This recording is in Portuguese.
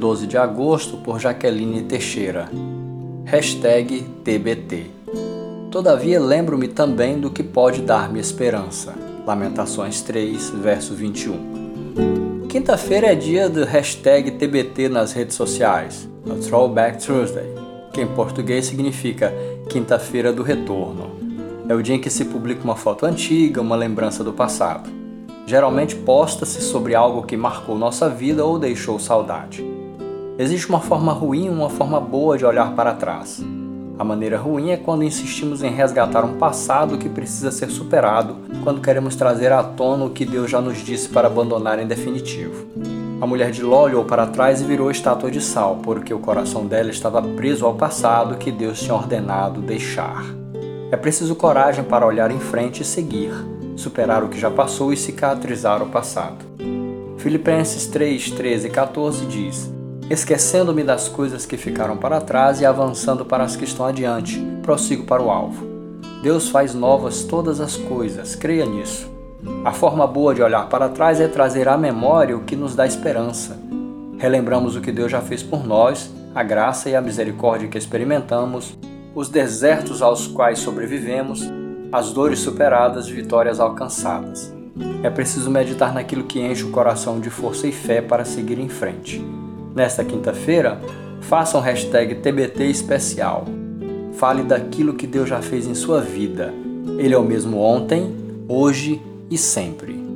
12 de agosto, por Jaqueline Teixeira. Hashtag TBT. Todavia lembro-me também do que pode dar-me esperança. Lamentações 3, verso 21. Quinta-feira é dia do hashtag TBT nas redes sociais, no Throwback Thursday, que em português significa Quinta-feira do Retorno. É o dia em que se publica uma foto antiga, uma lembrança do passado. Geralmente posta-se sobre algo que marcou nossa vida ou deixou saudade. Existe uma forma ruim e uma forma boa de olhar para trás. A maneira ruim é quando insistimos em resgatar um passado que precisa ser superado, quando queremos trazer à tona o que Deus já nos disse para abandonar em definitivo. A mulher de Ló olhou para trás e virou estátua de sal, porque o coração dela estava preso ao passado que Deus tinha ordenado deixar. É preciso coragem para olhar em frente e seguir, superar o que já passou e cicatrizar o passado. Filipenses 3, 13 e 14 diz: esquecendo-me das coisas que ficaram para trás e avançando para as que estão adiante, prossigo para o alvo. Deus faz novas todas as coisas, creia nisso. A forma boa de olhar para trás é trazer à memória o que nos dá esperança. Relembramos o que Deus já fez por nós, a graça e a misericórdia que experimentamos, os desertos aos quais sobrevivemos, as dores superadas, vitórias alcançadas. É preciso meditar naquilo que enche o coração de força e fé para seguir em frente. Nesta quinta-feira, faça um hashtag TBT especial. Fale daquilo que Deus já fez em sua vida. Ele é o mesmo ontem, hoje e sempre.